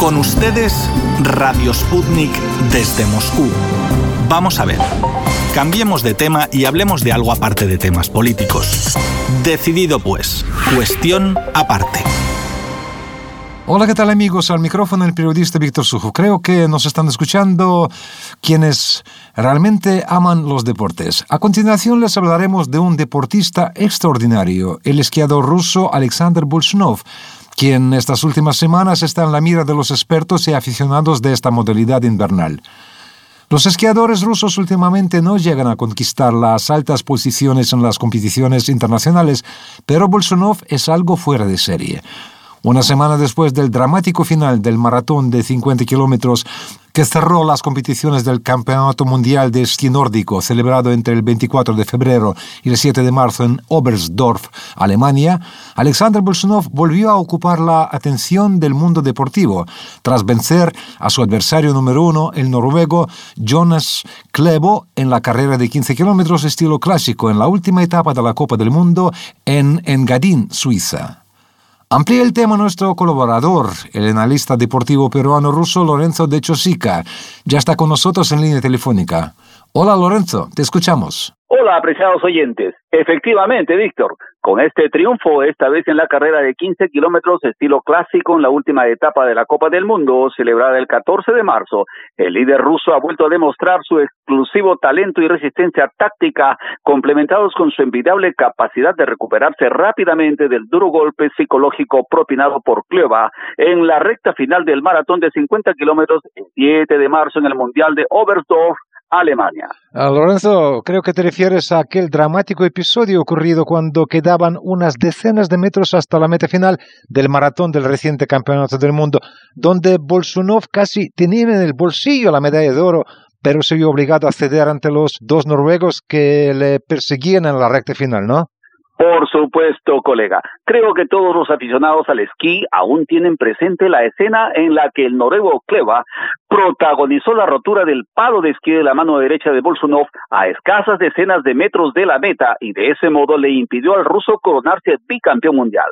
Con ustedes, Radio Sputnik desde Moscú. Vamos a ver. Cambiemos de tema y hablemos de algo aparte de temas políticos. Decidido pues. Cuestión aparte. Hola, ¿qué tal amigos? Al micrófono el periodista Víctor Sujo. Creo que nos están escuchando quienes realmente aman los deportes. A continuación les hablaremos de un deportista extraordinario, el esquiador ruso Alexander Bolshunov, quien estas últimas semanas está en la mira de los expertos y aficionados de esta modalidad invernal. Los esquiadores rusos últimamente no llegan a conquistar las altas posiciones en las competiciones internacionales, pero Bolsonov es algo fuera de serie. Una semana después del dramático final del maratón de 50 kilómetros que cerró las competiciones del Campeonato Mundial de Esquí Nórdico celebrado entre el 24 de febrero y el 7 de marzo en Oberstdorf, Alemania, Alexander Bolsonov volvió a ocupar la atención del mundo deportivo tras vencer a su adversario número uno, el noruego Jonas Klebo, en la carrera de 15 kilómetros estilo clásico en la última etapa de la Copa del Mundo en Engadin, Suiza. Amplía el tema nuestro colaborador, el analista deportivo peruano-ruso Lorenzo de Chosica. Ya está con nosotros en línea telefónica. Hola Lorenzo, te escuchamos. Hola, apreciados oyentes. Efectivamente, Víctor, con este triunfo, esta vez en la carrera de 15 kilómetros estilo clásico en la última etapa de la Copa del Mundo, celebrada el 14 de marzo, el líder ruso ha vuelto a demostrar su exclusivo talento y resistencia táctica, complementados con su envidiable capacidad de recuperarse rápidamente del duro golpe psicológico propinado por Kleva en la recta final del maratón de 50 kilómetros el 7 de marzo en el Mundial de Oberstdorf Alemania. Ah, Lorenzo, creo que te refieres a aquel dramático episodio ocurrido cuando quedaban unas decenas de metros hasta la meta final del maratón del reciente campeonato del mundo, donde Bolsunov casi tenía en el bolsillo la medalla de oro, pero se vio obligado a ceder ante los dos noruegos que le perseguían en la recta final, ¿no? Por supuesto, colega. Creo que todos los aficionados al esquí aún tienen presente la escena en la que el noruego Kleva protagonizó la rotura del palo de esquí de la mano derecha de Bolsunov a escasas decenas de metros de la meta y de ese modo le impidió al ruso coronarse bicampeón mundial.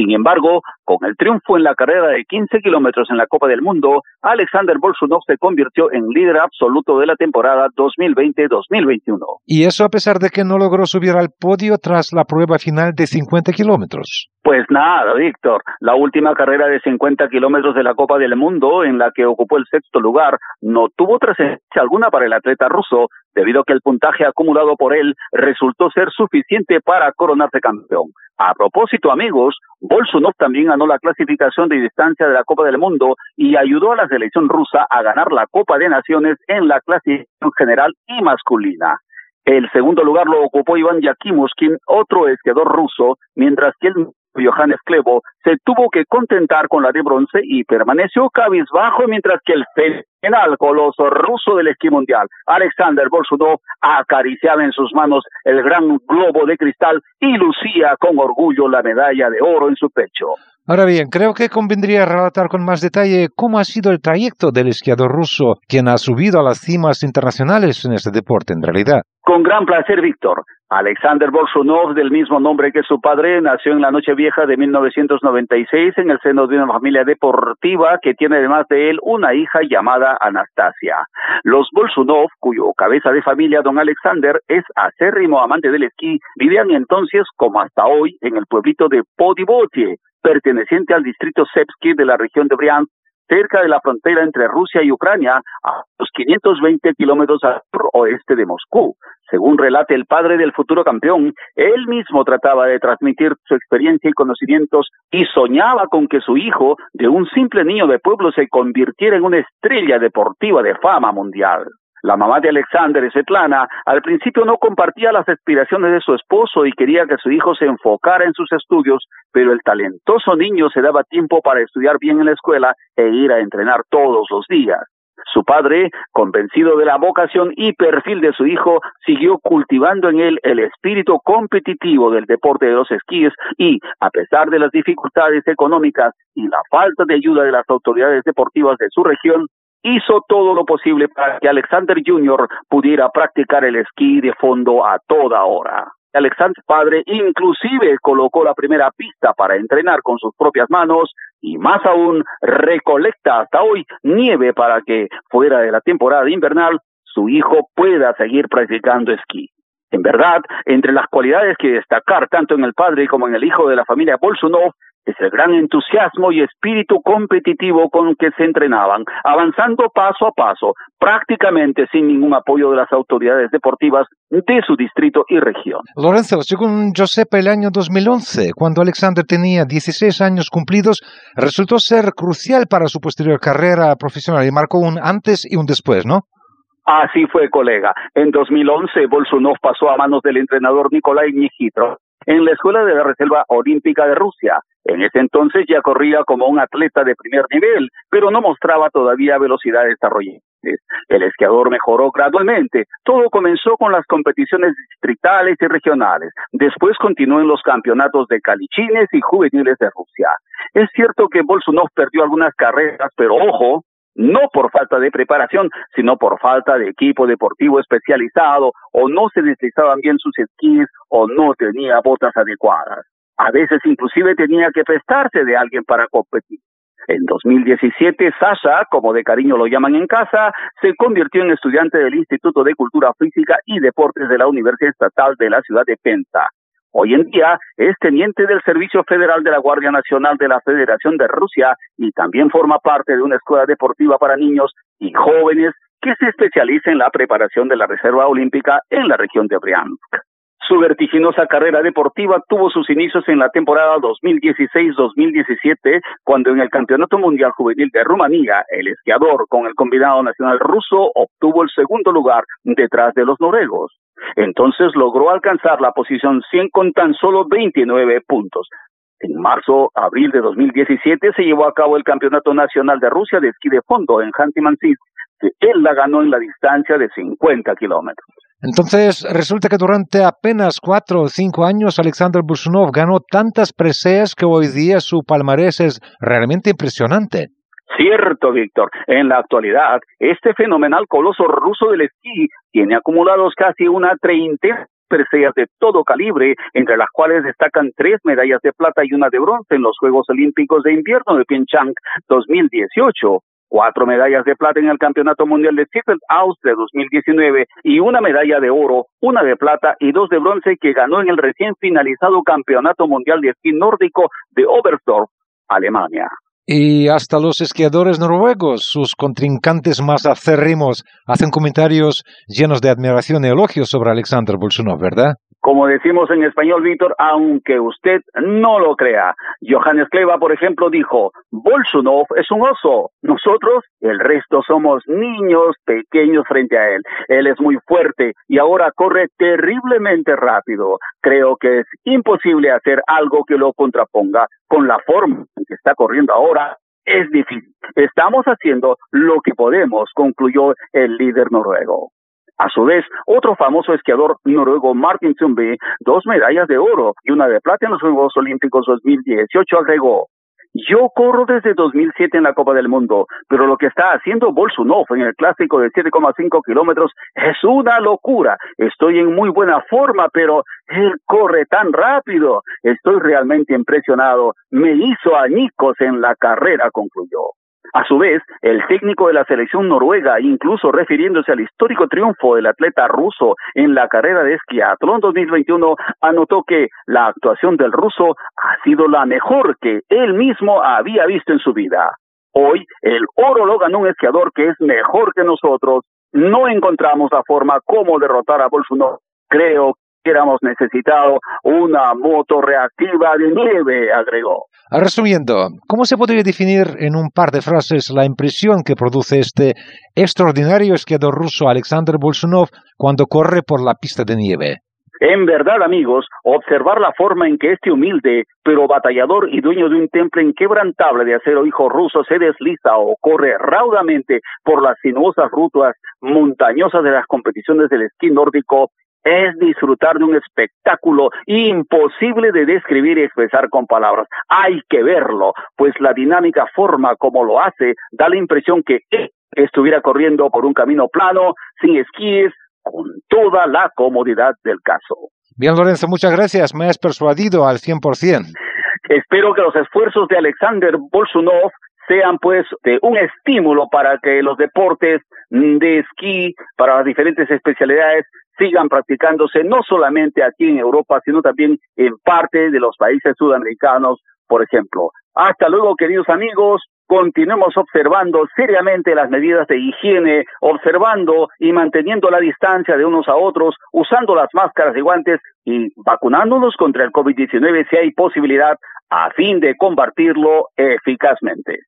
Sin embargo, con el triunfo en la carrera de 15 kilómetros en la Copa del Mundo, Alexander Bolsunov se convirtió en líder absoluto de la temporada 2020-2021. Y eso a pesar de que no logró subir al podio tras la prueba final de 50 kilómetros. Pues nada, Víctor. La última carrera de 50 kilómetros de la Copa del Mundo, en la que ocupó el sexto lugar, no tuvo trascendencia alguna para el atleta ruso, debido a que el puntaje acumulado por él resultó ser suficiente para coronarse campeón. A propósito, amigos, Bolsunov también ganó la clasificación de distancia de la Copa del Mundo y ayudó a la selección rusa a ganar la Copa de Naciones en la clasificación general y masculina. El segundo lugar lo ocupó Iván Yakimushkin, otro esquiador ruso, mientras que el Johannes Klevo se tuvo que contentar con la de bronce y permaneció cabizbajo mientras que el fenomenal coloso ruso del esquí mundial, Alexander Bolsunov, acariciaba en sus manos el gran globo de cristal y lucía con orgullo la medalla de oro en su pecho. Ahora bien, creo que convendría relatar con más detalle cómo ha sido el trayecto del esquiador ruso, quien ha subido a las cimas internacionales en este deporte en realidad. Con gran placer, Víctor. Alexander Bolshunov, del mismo nombre que su padre, nació en la noche vieja de 1996 en el seno de una familia deportiva que tiene además de él una hija llamada Anastasia. Los Bolshunov, cuyo cabeza de familia, don Alexander, es acérrimo amante del esquí, vivían entonces, como hasta hoy, en el pueblito de Podivotie, perteneciente al distrito Sepsky de la región de Briansk, cerca de la frontera entre Rusia y Ucrania, a los 520 kilómetros al oeste de Moscú. Según relate el padre del futuro campeón, él mismo trataba de transmitir su experiencia y conocimientos y soñaba con que su hijo, de un simple niño de pueblo, se convirtiera en una estrella deportiva de fama mundial. La mamá de Alexander, Svetlana, al principio no compartía las aspiraciones de su esposo y quería que su hijo se enfocara en sus estudios, pero el talentoso niño se daba tiempo para estudiar bien en la escuela e ir a entrenar todos los días. Su padre, convencido de la vocación y perfil de su hijo, siguió cultivando en él el espíritu competitivo del deporte de los esquíes y, a pesar de las dificultades económicas y la falta de ayuda de las autoridades deportivas de su región, hizo todo lo posible para que Alexander Jr. pudiera practicar el esquí de fondo a toda hora. Alexander padre inclusive colocó la primera pista para entrenar con sus propias manos y más aún recolecta hasta hoy nieve para que fuera de la temporada invernal su hijo pueda seguir practicando esquí. En verdad, entre las cualidades que destacar tanto en el padre como en el hijo de la familia Bolsunov es el gran entusiasmo y espíritu competitivo con que se entrenaban, avanzando paso a paso, prácticamente sin ningún apoyo de las autoridades deportivas de su distrito y región. Lorenzo, según yo sepa, el año 2011, cuando Alexander tenía 16 años cumplidos, resultó ser crucial para su posterior carrera profesional y marcó un antes y un después, ¿no? Así fue, colega. En 2011, Bolsunov pasó a manos del entrenador Nikolai Nijitro en la Escuela de la Reserva Olímpica de Rusia. En ese entonces ya corría como un atleta de primer nivel, pero no mostraba todavía velocidad desarrollantes. El esquiador mejoró gradualmente. Todo comenzó con las competiciones distritales y regionales. Después continuó en los campeonatos de calichines y juveniles de Rusia. Es cierto que Bolsunov perdió algunas carreras, pero ojo, no por falta de preparación, sino por falta de equipo deportivo especializado, o no se deslizaban bien sus esquís, o no tenía botas adecuadas. A veces inclusive tenía que prestarse de alguien para competir. En 2017, Sasha, como de cariño lo llaman en casa, se convirtió en estudiante del Instituto de Cultura Física y Deportes de la Universidad Estatal de la ciudad de Penza. Hoy en día es teniente del Servicio Federal de la Guardia Nacional de la Federación de Rusia y también forma parte de una escuela deportiva para niños y jóvenes que se especializa en la preparación de la Reserva Olímpica en la región de Briansk. Su vertiginosa carrera deportiva tuvo sus inicios en la temporada 2016-2017, cuando en el Campeonato Mundial Juvenil de Rumanía, el esquiador con el combinado nacional ruso obtuvo el segundo lugar detrás de los noruegos. Entonces logró alcanzar la posición 100 con tan solo 29 puntos. En marzo, abril de 2017 se llevó a cabo el Campeonato Nacional de Rusia de esquí de fondo en Hantimansis, que él la ganó en la distancia de 50 kilómetros. Entonces, resulta que durante apenas cuatro o cinco años Alexander Busunov ganó tantas preseas que hoy día su palmarés es realmente impresionante. Cierto, Víctor. En la actualidad, este fenomenal coloso ruso del esquí tiene acumulados casi una treintena preseas de todo calibre, entre las cuales destacan tres medallas de plata y una de bronce en los Juegos Olímpicos de Invierno de Pyeongchang 2018, cuatro medallas de plata en el Campeonato Mundial de House de 2019 y una medalla de oro, una de plata y dos de bronce que ganó en el recién finalizado Campeonato Mundial de Esquí Nórdico de Oberstdorf, Alemania. Y hasta los esquiadores noruegos, sus contrincantes más acérrimos, hacen comentarios llenos de admiración y elogios sobre Alexander Bolsunov, ¿verdad? Como decimos en español, Víctor, aunque usted no lo crea. Johannes Kleva, por ejemplo, dijo, Bolsunov es un oso. Nosotros, el resto, somos niños pequeños frente a él. Él es muy fuerte y ahora corre terriblemente rápido. Creo que es imposible hacer algo que lo contraponga con la forma en que está corriendo ahora, es difícil. Estamos haciendo lo que podemos, concluyó el líder noruego. A su vez, otro famoso esquiador noruego, Martin Zumbi, dos medallas de oro y una de plata en los Juegos Olímpicos 2018, agregó, yo corro desde 2007 en la Copa del Mundo, pero lo que está haciendo Bolsunov en el clásico de 7,5 kilómetros es una locura. Estoy en muy buena forma, pero él corre tan rápido. Estoy realmente impresionado. Me hizo añicos en la carrera, concluyó. A su vez, el técnico de la selección noruega, incluso refiriéndose al histórico triunfo del atleta ruso en la carrera de esquiatlón 2021, anotó que la actuación del ruso ha sido la mejor que él mismo había visto en su vida. Hoy, el oro lo ganó un esquiador que es mejor que nosotros. No encontramos la forma como derrotar a Bolsonaro. Creo hubiéramos necesitado una moto reactiva de nieve, agregó. Resumiendo, ¿cómo se podría definir en un par de frases la impresión que produce este extraordinario esquiador ruso Alexander Bolsunov cuando corre por la pista de nieve? En verdad, amigos, observar la forma en que este humilde, pero batallador y dueño de un temple inquebrantable de acero hijo ruso se desliza o corre raudamente por las sinuosas rutas montañosas de las competiciones del esquí nórdico es disfrutar de un espectáculo imposible de describir y expresar con palabras. Hay que verlo, pues la dinámica forma como lo hace da la impresión que estuviera corriendo por un camino plano, sin esquíes, con toda la comodidad del caso. Bien, Lorenzo, muchas gracias. Me has persuadido al 100%. Espero que los esfuerzos de Alexander Bolsunov sean pues un estímulo para que los deportes de esquí para las diferentes especialidades sigan practicándose no solamente aquí en Europa, sino también en parte de los países sudamericanos, por ejemplo. Hasta luego, queridos amigos. Continuemos observando seriamente las medidas de higiene, observando y manteniendo la distancia de unos a otros, usando las máscaras y guantes y vacunándonos contra el COVID-19 si hay posibilidad a fin de combatirlo eficazmente.